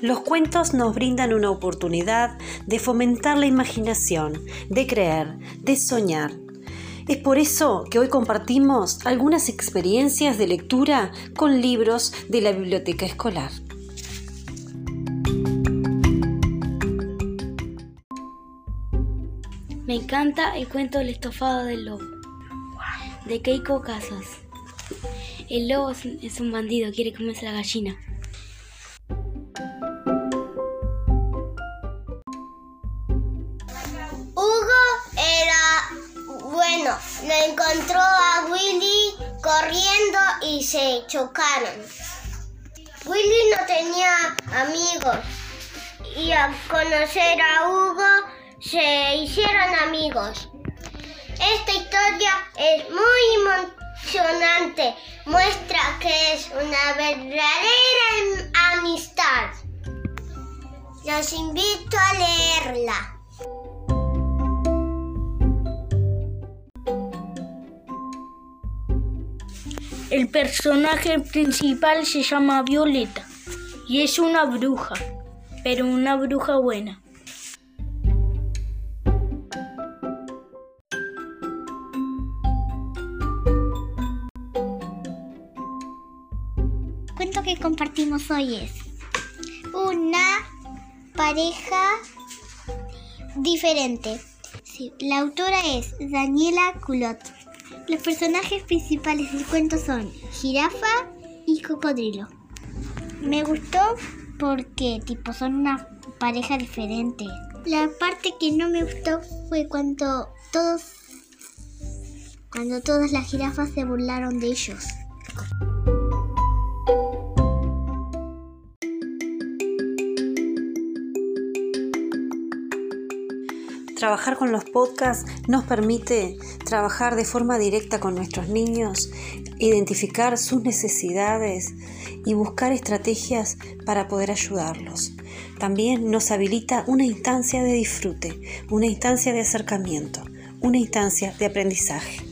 Los cuentos nos brindan una oportunidad de fomentar la imaginación, de creer, de soñar. Es por eso que hoy compartimos algunas experiencias de lectura con libros de la biblioteca escolar. Me encanta el cuento del estofado del lobo, de Keiko Casas. El lobo es un bandido, quiere comerse la gallina. Lo encontró a Willy corriendo y se chocaron. Willy no tenía amigos y al conocer a Hugo se hicieron amigos. Esta historia es muy emocionante, muestra que es una verdadera amistad. Los invito a leerla. El personaje principal se llama Violeta y es una bruja, pero una bruja buena. El cuento que compartimos hoy es una pareja diferente. la autora es Daniela Culot. Los personajes principales del cuento son jirafa y cocodrilo. Me gustó porque tipo son una pareja diferente. La parte que no me gustó fue cuando todos cuando todas las jirafas se burlaron de ellos. Trabajar con los podcasts nos permite trabajar de forma directa con nuestros niños, identificar sus necesidades y buscar estrategias para poder ayudarlos. También nos habilita una instancia de disfrute, una instancia de acercamiento, una instancia de aprendizaje.